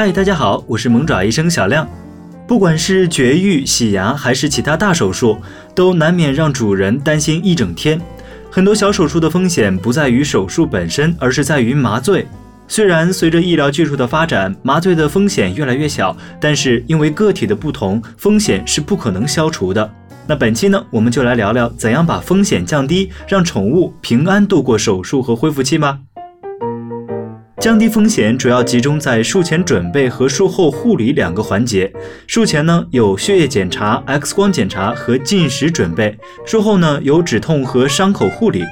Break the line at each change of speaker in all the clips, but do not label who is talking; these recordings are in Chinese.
嗨，大家好，我是萌爪医生小亮。不管是绝育、洗牙还是其他大手术，都难免让主人担心一整天。很多小手术的风险不在于手术本身，而是在于麻醉。虽然随着医疗技术的发展，麻醉的风险越来越小，但是因为个体的不同，风险是不可能消除的。那本期呢，我们就来聊聊怎样把风险降低，让宠物平安度过手术和恢复期吧。降低风险主要集中在术前准备和术后护理两个环节。术前呢有血液检查、X 光检查和进食准备；术后呢有止痛和伤口护理。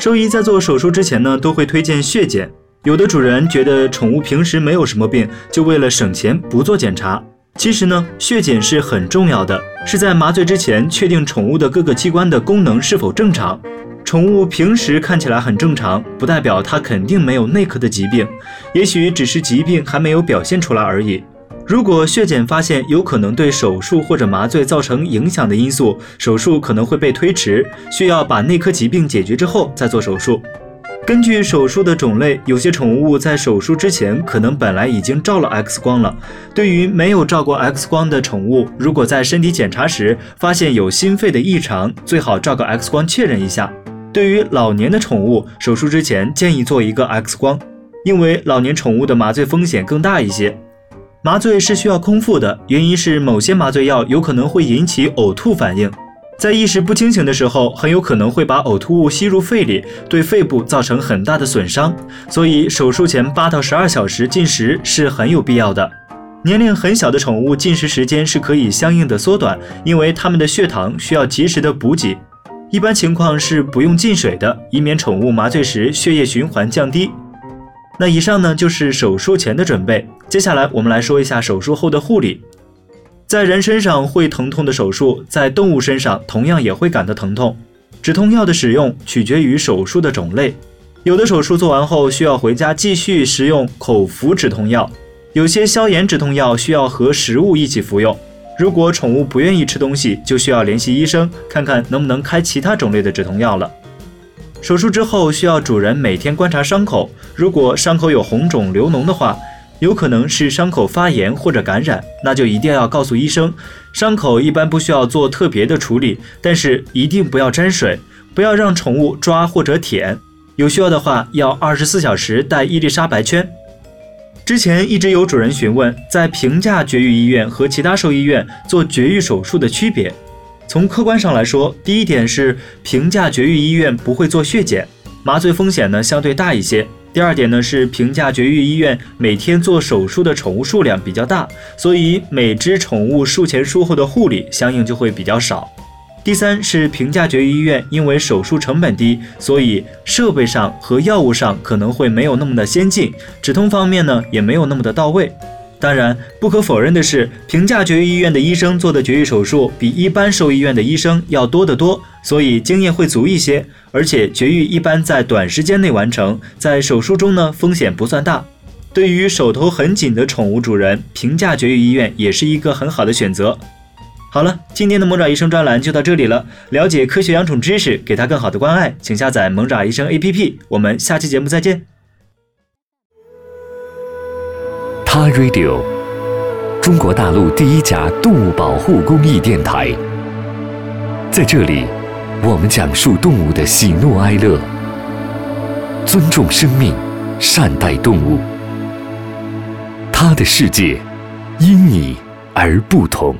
兽医在做手术之前呢都会推荐血检。有的主人觉得宠物平时没有什么病，就为了省钱不做检查。其实呢血检是很重要的，是在麻醉之前确定宠物的各个器官的功能是否正常。宠物平时看起来很正常，不代表它肯定没有内科的疾病，也许只是疾病还没有表现出来而已。如果血检发现有可能对手术或者麻醉造成影响的因素，手术可能会被推迟，需要把内科疾病解决之后再做手术。根据手术的种类，有些宠物在手术之前可能本来已经照了 X 光了。对于没有照过 X 光的宠物，如果在身体检查时发现有心肺的异常，最好照个 X 光确认一下。对于老年的宠物，手术之前建议做一个 X 光，因为老年宠物的麻醉风险更大一些。麻醉是需要空腹的，原因是某些麻醉药有可能会引起呕吐反应，在意识不清醒的时候，很有可能会把呕吐物吸入肺里，对肺部造成很大的损伤。所以手术前八到十二小时进食是很有必要的。年龄很小的宠物进食时间是可以相应的缩短，因为它们的血糖需要及时的补给。一般情况是不用进水的，以免宠物麻醉时血液循环降低。那以上呢就是手术前的准备，接下来我们来说一下手术后的护理。在人身上会疼痛的手术，在动物身上同样也会感到疼痛。止痛药的使用取决于手术的种类，有的手术做完后需要回家继续食用口服止痛药，有些消炎止痛药需要和食物一起服用。如果宠物不愿意吃东西，就需要联系医生，看看能不能开其他种类的止痛药了。手术之后需要主人每天观察伤口，如果伤口有红肿流脓的话，有可能是伤口发炎或者感染，那就一定要告诉医生。伤口一般不需要做特别的处理，但是一定不要沾水，不要让宠物抓或者舔。有需要的话，要二十四小时戴伊丽莎白圈。之前一直有主人询问，在平价绝育医院和其他兽医院做绝育手术的区别。从客观上来说，第一点是平价绝育医院不会做血检，麻醉风险呢相对大一些。第二点呢是平价绝育医院每天做手术的宠物数量比较大，所以每只宠物术前术后的护理相应就会比较少。第三是平价绝育医院，因为手术成本低，所以设备上和药物上可能会没有那么的先进，止痛方面呢也没有那么的到位。当然，不可否认的是，平价绝育医院的医生做的绝育手术比一般兽医院的医生要多得多，所以经验会足一些。而且绝育一般在短时间内完成，在手术中呢风险不算大。对于手头很紧的宠物主人，平价绝育医院也是一个很好的选择。好了，今天的萌爪医生专栏就到这里了。了解科学养宠知识，给它更好的关爱，请下载萌爪医生 APP。我们下期节目再见。
他 Radio，中国大陆第一家动物保护公益电台。在这里，我们讲述动物的喜怒哀乐，尊重生命，善待动物。他的世界，因你而不同。